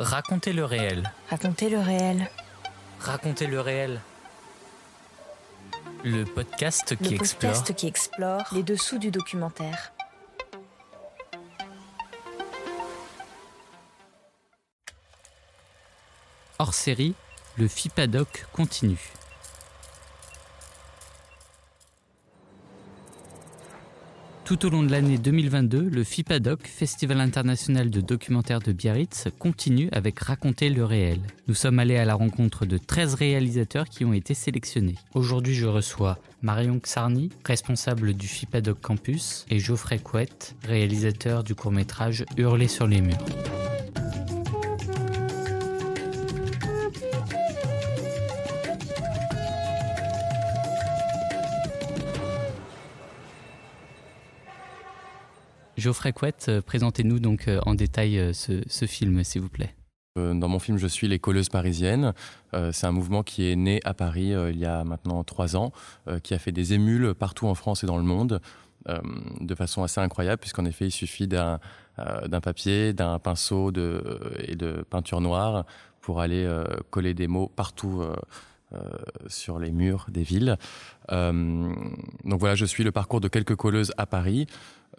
Racontez le réel. Racontez le réel. Racontez le réel. Le podcast qui le explore. podcast qui explore les dessous du documentaire. Hors série, le FIPADOC continue. Tout au long de l'année 2022, le FIPADOC, Festival international de documentaire de Biarritz, continue avec Raconter le réel. Nous sommes allés à la rencontre de 13 réalisateurs qui ont été sélectionnés. Aujourd'hui, je reçois Marion Xarni, responsable du FIPADOC Campus, et Geoffrey Couette, réalisateur du court-métrage Hurler sur les murs. Geoffrey Couette, euh, présentez-nous donc euh, en détail euh, ce, film, s'il vous plaît. Dans mon film, je suis les colleuses parisiennes. c'est un mouvement qui est né à Paris il y a maintenant trois ans, qui a fait des émules partout en France et dans le monde, de façon assez incroyable, puisqu'en effet, il suffit d'un papier, d'un pinceau et de peinture noire pour aller coller des mots partout. sur les murs des villes. donc voilà, je suis le parcours de quelques colleuses à Paris.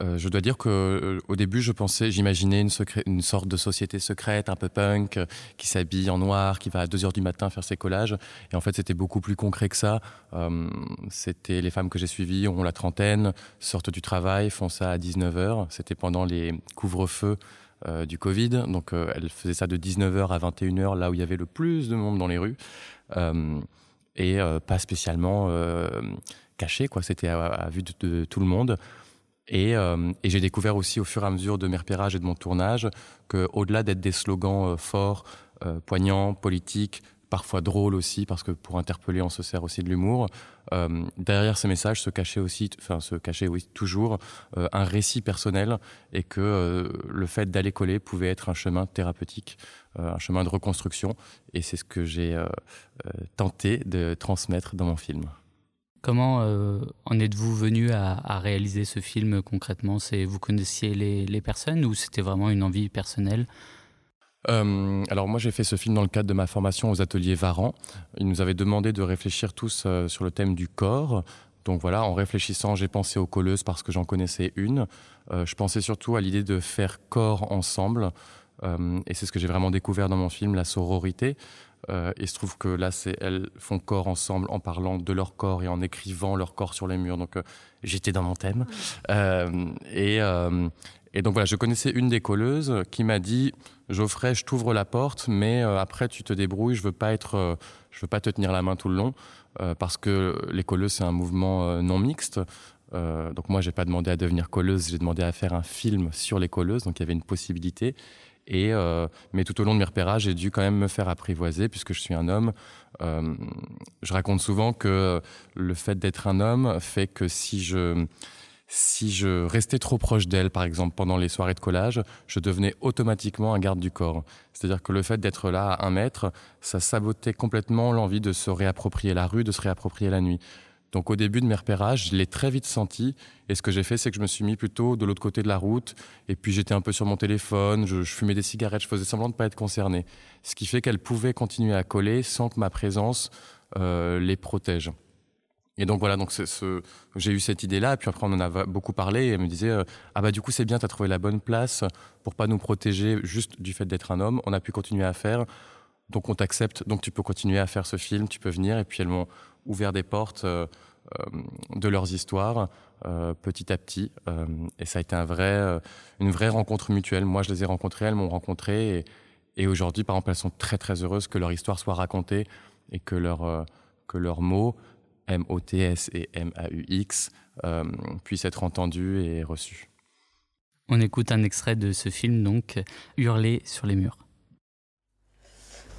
Euh, je dois dire que euh, au début, je pensais, j'imaginais une, sorte de société secrète, un peu punk, euh, qui s'habille en noir, qui va à 2 heures du matin faire ses collages. Et en fait, c'était beaucoup plus concret que ça. c'était les femmes que j'ai suivies ont la trentaine, sortent du travail, font ça à 19 heures. C'était pendant les couvre-feux du Covid. Donc, elles faisaient ça de 19h à 21h, là où il y avait le plus de monde dans les rues. et pas spécialement caché, quoi. C'était à, vue de, tout le monde. Euh, et, j'ai découvert aussi au fur et à mesure de mes repérages et de mon tournage qu'au-delà d'être des slogans euh, forts, euh, poignants, politiques, parfois drôles aussi, parce que pour interpeller, on se sert aussi de l'humour. derrière ces messages se cachait aussi, enfin se cachait oui toujours un récit personnel, et que le fait d'aller coller pouvait être un chemin thérapeutique, un chemin de reconstruction, et c'est ce que j'ai tenté de transmettre dans mon film. Comment euh, en êtes-vous venu à, réaliser ce film concrètement? C'est vous connaissiez les, personnes ou c'était vraiment une envie personnelle? Euh, alors moi j'ai fait ce film dans le cadre de ma formation aux ateliers Varan. Ils nous avaient demandé de réfléchir tous euh, sur le thème du corps. Donc voilà, en réfléchissant, j'ai pensé aux colleuses parce que j'en connaissais une. je pensais surtout à l'idée de faire corps ensemble. Et c'est ce que j'ai vraiment découvert dans mon film, la sororité. Euh, il se trouve que là, elles font corps ensemble en parlant de leur corps et en écrivant leur corps sur les murs. Donc, euh, j'étais dans mon thème. Euh, et, et, donc voilà, je connaissais une des colleuses qui m'a dit Geoffrey, je t'ouvre la porte, mais après tu te débrouilles. Je veux pas être, je veux pas te tenir la main tout le long parce que les colleuses c'est un mouvement non mixte. donc moi, j'ai pas demandé à devenir colleuse, j'ai demandé à faire un film sur les colleuses. Donc il y avait une possibilité. Et, euh, mais tout au long de mes repérages, j'ai dû quand même me faire apprivoiser puisque je suis un homme. Euh, je raconte souvent que le fait d'être un homme fait que si je, si je restais trop proche d'elle, par exemple, pendant les soirées de collage, je devenais automatiquement un garde du corps. C'est-à-dire que le fait d'être là à un mètre, ça sabotait complètement l'envie de se réapproprier la rue, de se réapproprier la nuit. Donc au début de mes repérages, je l'ai très vite senti. Et ce que j'ai fait, c'est que je me suis mis plutôt de l'autre côté de la route. Et puis j'étais un peu sur mon téléphone, je, fumais des cigarettes, je faisais semblant de ne pas être concerné. Ce qui fait qu'elles pouvaient continuer à coller sans que ma présence euh, les protège. Et donc voilà, donc ce, j'ai eu cette idée-là, puis après on en a beaucoup parlé, et elle me disait euh, ah bah du coup c'est bien, tu as trouvé la bonne place pour pas nous protéger juste du fait d'être un homme. On a pu continuer à faire, donc on t'accepte, donc tu peux continuer à faire ce film, tu peux venir. Et puis elles m'ont ouvert des portes euh, euh, de leurs histoires euh, petit à petit. et ça a été un vrai, une vraie rencontre mutuelle. Moi, je les ai rencontrées, elles m'ont rencontré. Et, aujourd'hui, par exemple, elles sont très très heureuses que leur histoire soit racontée et que, que leurs mots, M-O-T-S et M-A-U-X, puissent être entendus et reçus. On écoute un extrait de ce film, donc Hurler sur les murs.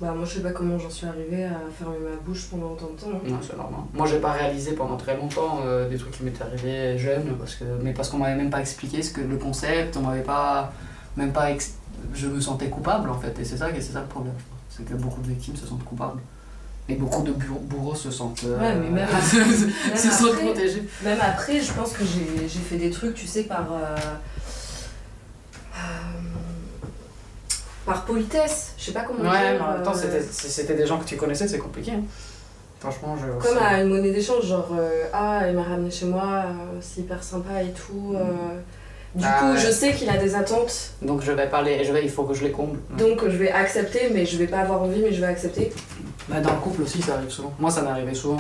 Bah, moi, je sais pas comment j'en suis arrivée à fermer ma bouche pendant autant de temps. Non, c'est normal. Moi, j'ai pas réalisé pendant très longtemps euh, des trucs qui m'étaient arrivés jeune, parce que, mais parce qu'on m'avait même pas expliqué ce que le concept, on m'avait pas. Même pas. Je me sentais coupable, en fait, et c'est ça, c'est ça le problème. C'est que beaucoup de victimes se sentent coupables. Et beaucoup de bourreaux se sentent. Euh, ouais, mais même, se sentent protégés. Même après, je pense que j'ai fait des trucs, tu sais, par. Euh, par politesse. Je sais pas comment Ouais, dire. mais en même temps, euh, c'était- si c'était des gens que tu connaissais, c'est compliqué. hein. Franchement, je. Comme à une monnaie d'échange, genre euh, ah elle m'a ramené chez moi, euh, c'est hyper sympa et tout. euh. Du Ah coup ouais. je sais qu'il a des attentes, Donc je vais parler, je vais, il faut que je les comble. Donc je vais accepter, mais je vais pas avoir envie, mais je vais accepter. Bah, dans le couple aussi, ça arrive souvent. Moi, ça m'est arrivé souvent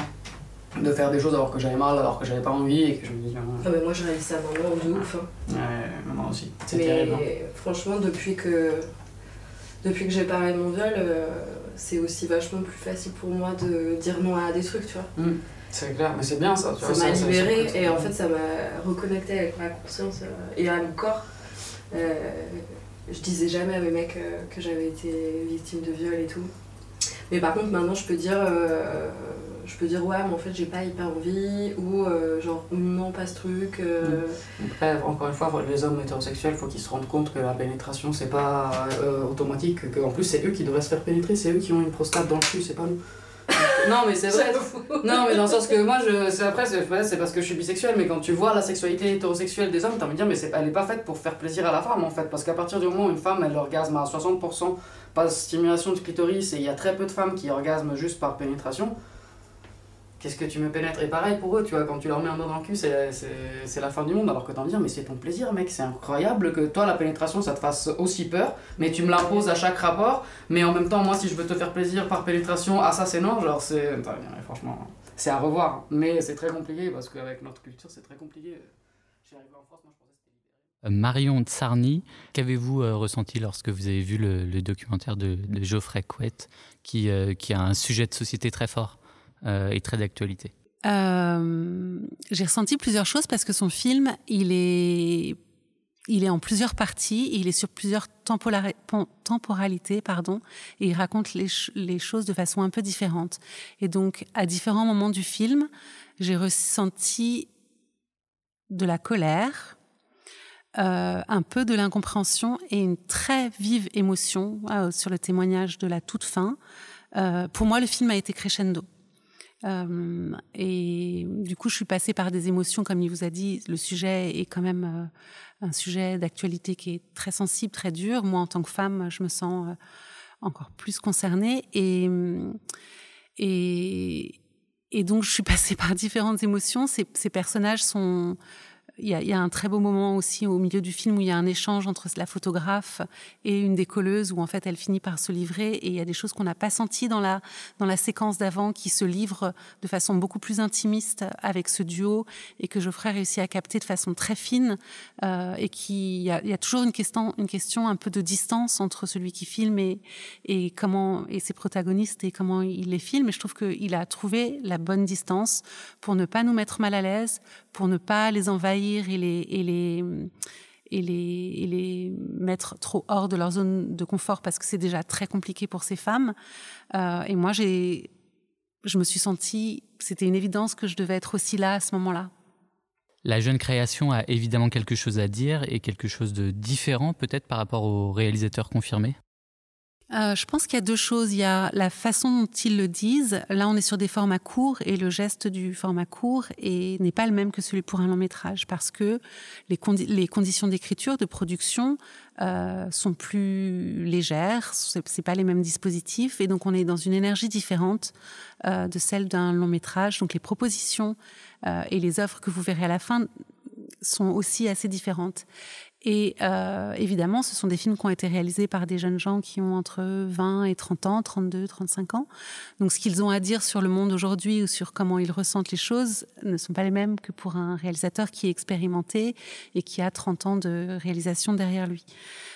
de faire des choses alors que j'avais mal, alors que j'avais pas envie et que je me dis, Ah mais moi je réalise ça maintenant de ouf. hein. ouais, moi aussi. C'est Mais terrible. hein. franchement depuis que depuis que j'ai parlé de mon viol, euh, c'est aussi vachement plus facile pour moi de dire non à des trucs, tu vois. C'est clair, mais c'est bien ça. tu vois, ça m'a libérée et en fait ça m'a reconnecté avec ma conscience euh, et à mon corps. Euh, je disais jamais à mes mecs que j'avais été victime de viol et tout. Mais par contre maintenant je peux dire je peux dire ouais mais en fait j'ai pas hyper envie ou euh, genre non pas ce truc. euh, Après, encore une fois, les hommes hétérosexuels, faut qu'ils se rendent compte que la pénétration, c'est pas euh, automatique, que en plus c'est eux qui devraient se faire pénétrer, c'est eux qui ont une prostate dans le cul, c'est pas nous. non, mais c'est vrai. Non, mais dans le sens que moi, je, c'est après, c'est, parce que je suis bisexuel, mais quand tu vois la sexualité hétérosexuelle des hommes, t'as envie de dire, mais elle est pas faite pour faire plaisir à la femme en fait, parce qu'à partir du moment où une femme elle orgasme à 60% par stimulation du clitoris et il y a très peu de femmes qui orgasment juste par pénétration, qu'est-ce que tu me pénètres? Et pareil pour eux, tu vois, quand tu leur mets un doigt dans le cul, c'est, c'est, c'est la fin du monde, alors que t'as envie de dire, mais c'est ton plaisir, mec, c'est incroyable que toi, la pénétration, ça te fasse aussi peur, mais tu me l'imposes à chaque rapport, mais en même temps, moi, si je veux te faire plaisir par pénétration, ah ça c'est non, genre c'est. Franchement, c'est à revoir, mais c'est très compliqué parce qu'avec notre culture, c'est très compliqué. J'y arrivé en France, moi je pensais que c'était libéré. Euh, Marion Tsarni, qu'avez-vous euh, ressenti lorsque vous avez vu le, le documentaire de, de Geoffrey Couette, qui, euh, qui a un sujet de société très fort? Et très d'actualité Euh, j'ai ressenti plusieurs choses parce que son film, il est, il est en plusieurs parties, il est sur plusieurs temporalités, pardon, et il raconte les, ch- les choses de façon un peu différente. Et donc, à différents moments du film, j'ai ressenti de la colère, euh, un peu de l'incompréhension et une très vive émotion euh, sur le témoignage de la toute fin. Euh, pour moi, le film a été crescendo. Et du coup, je suis passée par des émotions, comme il vous a dit. Le sujet est quand même euh, un sujet d'actualité qui est très sensible, très dur. Moi, en tant que femme, je me sens euh, encore plus concernée. Et, et, donc, je suis passée par différentes émotions. Ces personnages sont il y, a, un très beau moment aussi au milieu du film où il y a un échange entre la photographe et une des colleuses où en fait elle finit par se livrer et il y a des choses qu'on n'a pas senties dans la, dans la séquence d'avant qui se livrent de façon beaucoup plus intimiste avec ce duo et que Geoffrey réussit à capter de façon très fine euh, et qui il y, a, il y a toujours une question, une question un peu de distance entre celui qui filme et, et comment et ses protagonistes et comment il les filme. Et je trouve qu'il a trouvé la bonne distance pour ne pas nous mettre mal à l'aise pour ne pas les envahir et les, et les, et les, et les mettre trop hors de leur zone de confort parce que c'est déjà très compliqué pour ces femmes. Euh, et moi, je me suis sentie, c'était une évidence que je devais être aussi là à ce moment-là. La jeune création a évidemment quelque chose à dire et quelque chose de différent peut-être par rapport aux réalisateurs confirmés euh, je pense qu'il y a deux choses. Il y a la façon dont ils le disent. Là, on est sur des formats courts et le geste du format court n'est pas le même que celui pour un long métrage parce que les, condi les conditions d'écriture, de production euh, sont plus légères. C'est pas les mêmes dispositifs et donc on est dans une énergie différente euh, de celle d'un long métrage. Donc les propositions et les offres que vous verrez à la fin sont aussi assez différentes. Et euh, évidemment, ce sont des films qui ont été réalisés par des jeunes gens qui ont entre 20 et 30 ans, 32, 35 ans. Donc ce qu'ils ont à dire sur le monde aujourd'hui ou sur comment ils ressentent les choses ne sont pas les mêmes que pour un réalisateur qui est expérimenté et qui a 30 ans de réalisation derrière lui.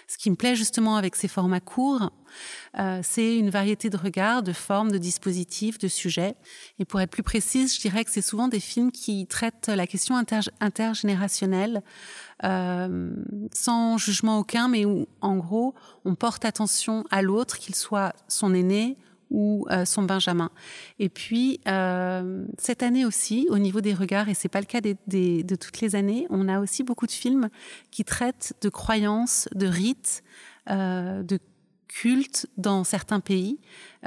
Ce qui me plaît justement avec ces formats courts, euh, c'est une variété de regards, de formes, de dispositifs, de sujets. Et pour être plus précise, je dirais que c'est souvent des films qui traitent la question inter intergénérationnelle euh, sans jugement aucun, mais où, en gros, on porte attention à l'autre, qu'il soit son aîné ou euh, son benjamin. Et puis, cette année aussi, au niveau des regards, et c'est pas le cas de toutes les années, on a aussi beaucoup de films qui traitent de croyances, de rites, de cultes dans certains pays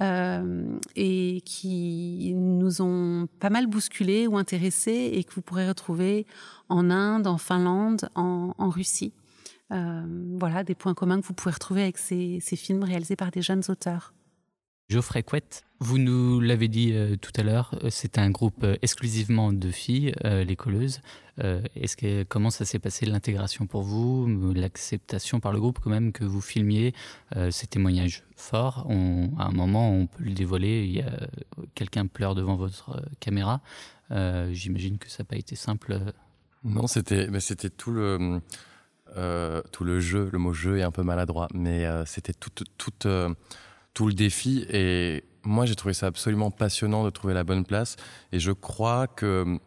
euh, et qui nous ont pas mal bousculés ou intéressés et que vous pourrez retrouver en Inde, en Finlande, en, Russie. voilà, des points communs que vous pouvez retrouver avec ces films réalisés par des jeunes auteurs. Geoffrey Couette, vous nous l'avez dit euh, tout à l'heure, euh, c'est un groupe euh, exclusivement de filles, les colleuses. Est-ce que comment ça s'est passé l'intégration pour vous, l'acceptation par le groupe quand même que vous filmiez ces témoignages forts? À un moment, on peut le dévoiler. Il y a quelqu'un pleure devant votre caméra. J'imagine que ça n'a pas été simple. Non, c'était, c'était tout le tout le jeu. Le mot jeu est un peu maladroit, mais c'était toute tout le défi. Et moi, j'ai trouvé ça absolument passionnant de trouver la bonne place. Et je crois que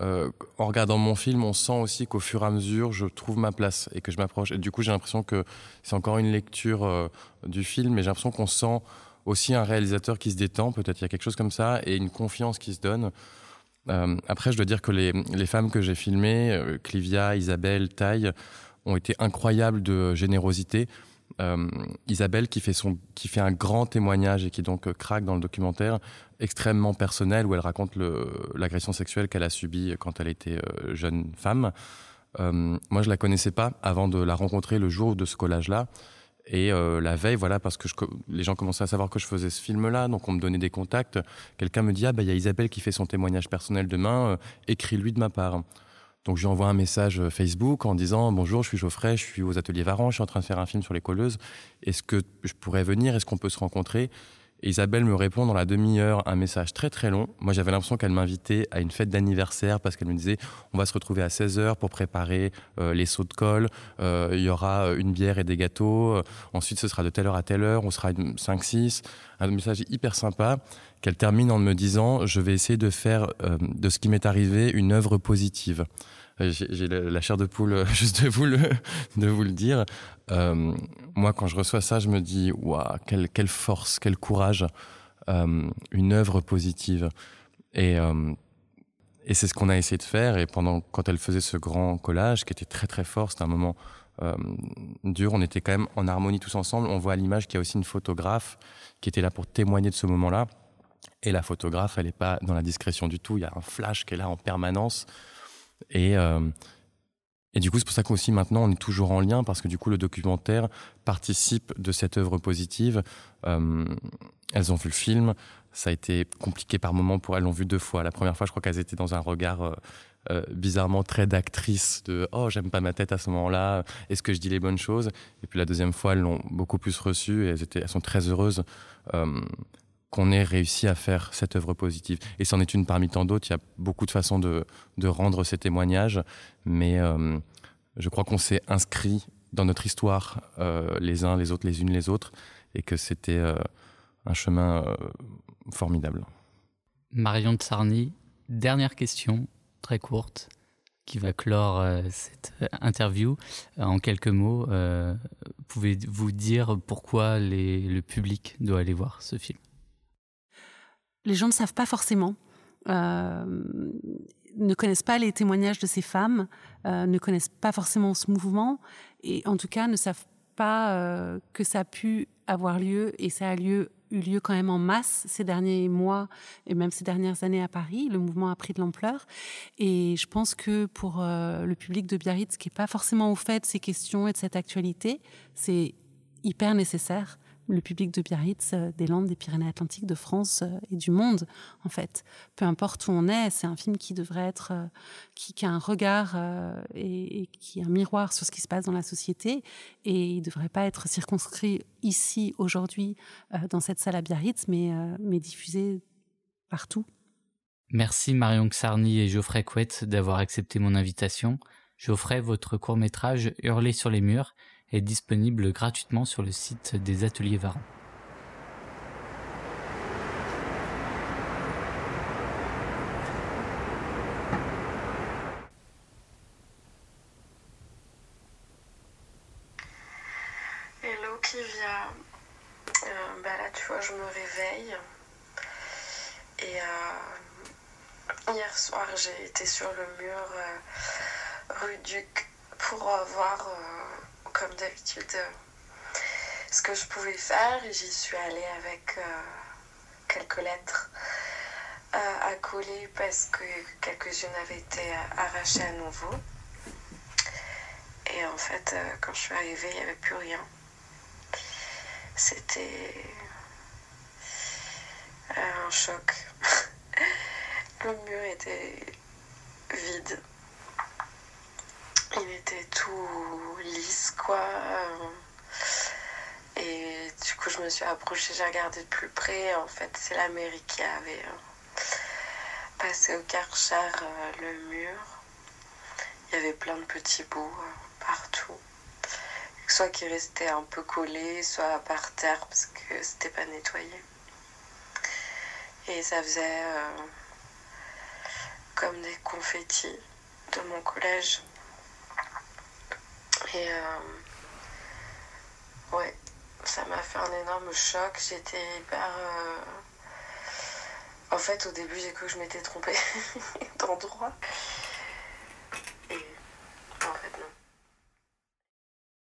euh, en regardant mon film, on sent aussi qu'au fur et à mesure, je trouve ma place et que je m'approche. Et du coup, j'ai l'impression que c'est encore une lecture euh, du film, mais j'ai l'impression qu'on sent aussi un réalisateur qui se détend. Peut-être il y a quelque chose comme ça et une confiance qui se donne. Euh, après, je dois dire que les, les femmes que j'ai filmées, Clivia, Isabelle, Taille, ont été incroyables de générosité. Euh, Isabelle qui fait, son, qui fait un grand témoignage et qui donc euh, craque dans le documentaire, extrêmement personnel, où elle raconte l'agression sexuelle qu'elle a subie quand elle était euh, jeune femme. moi, je la connaissais pas avant de la rencontrer le jour de ce collage-là. Et la veille, voilà, parce que les gens commençaient à savoir que je faisais ce film-là, donc on me donnait des contacts. Quelqu'un me dit ah bah il y a Isabelle qui fait son témoignage personnel demain, écris-lui de ma part. Donc je lui envoie un message euh, Facebook en disant bonjour, je suis Geoffrey, je suis aux ateliers Varan, je suis en train de faire un film sur les colleuses. Est-ce que je pourrais venir? Est-ce qu'on peut se rencontrer? Et Isabelle me répond dans la demi-heure un message très très long. Moi j'avais l'impression qu'elle m'invitait à une fête d'anniversaire parce qu'elle me disait on va se retrouver à 16h pour préparer euh, les sauts de colle, euh, il y aura une bière et des gâteaux, ensuite ce sera de telle heure à telle heure, on sera 5-6. Un message hyper sympa qu'elle termine en me disant je vais essayer de faire de ce qui m'est arrivé une œuvre positive. Euh, j'ai la chair de poule euh, juste de vous le, de vous le dire. Euh, moi, quand je reçois ça, je me dis, waouh, quelle, quelle force, quel courage, une œuvre positive. Et, et c'est ce qu'on a essayé de faire. Et pendant, quand elle faisait ce grand collage, qui était très très fort, c'était un moment dur, on était quand même en harmonie tous ensemble. On voit à l'image qu'il y a aussi une photographe qui était là pour témoigner de ce moment-là. Et la photographe, elle n'est pas dans la discrétion du tout. Il y a un flash qui est là en permanence. Et, euh, et du coup, c'est pour ça qu'aussi maintenant, on est toujours en lien parce que du coup, le documentaire participe de cette œuvre positive. Euh, elles ont vu le film. Ça a été compliqué par moments pour elles. L'ont vu deux fois. La première fois, je crois qu'elles étaient dans un regard euh, bizarrement très d'actrice de oh j'aime pas ma tête à ce moment-là. Est-ce que je dis les bonnes choses? Et puis la deuxième fois, elles l'ont beaucoup plus reçu et elles étaient, elles sont très heureuses. Qu'on ait réussi à faire cette œuvre positive. Et c'en est une parmi tant d'autres. Il y a beaucoup de façons de, rendre ces témoignages, mais euh, je crois qu'on s'est inscrit dans notre histoire euh, les uns, les autres, les unes, les autres, et que c'était euh, un chemin formidable. Marion de Sarny, dernière question, très courte, qui va clore cette interview. en quelques mots, pouvez-vous dire pourquoi le public doit aller voir ce film? Les gens ne savent pas forcément. Euh, ne connaissent pas les témoignages de ces femmes, euh, ne connaissent pas forcément ce mouvement, et en tout cas ne savent pas euh, que ça a pu avoir lieu, et ça a lieu, eu lieu quand même en masse ces derniers mois, et même ces dernières années à Paris. Le mouvement a pris de l'ampleur, et je pense que pour le public de Biarritz, qui n'est pas forcément au fait de ces questions et de cette actualité, c'est hyper nécessaire le public de Biarritz, euh, des Landes, des Pyrénées-Atlantiques, de France euh, et du monde, en fait. Peu importe où on est, c'est un film qui devrait être, euh, qui, a un regard et, qui est un miroir sur ce qui se passe dans la société. Et il ne devrait pas être circonscrit ici, aujourd'hui, dans cette salle à Biarritz, mais, mais diffusé partout. Merci Marion Xarny et Geoffrey Couette d'avoir accepté mon invitation. Geoffrey, votre court-métrage Hurler sur les murs est disponible gratuitement sur le site des ateliers Varan. Hello Kivia, euh, bah là tu vois je me réveille et euh, hier soir j'ai été sur le mur euh, rue Duc pour voir comme d'habitude euh, ce que je pouvais faire j'y suis allée avec euh, quelques lettres euh, à coller parce que quelques-unes avaient été arrachées à nouveau. Et en fait, quand je suis arrivée, il n'y avait plus rien. C'était un choc. Le mur était vide. Il était tout lisse, quoi. Et du coup, je me suis approchée, j'ai regardé de plus près. En fait, c'est la mairie qui avait euh, passé au karcher euh, le mur. Il y avait plein de petits bouts euh, partout. Soit qui restaient un peu collés, soit par terre parce que c'était pas nettoyé. Et ça faisait comme des confettis de mon collège. Et ouais, ça m'a fait un énorme choc. J'étais hyper. En fait, au début, j'ai cru que je m'étais trompée d'endroit.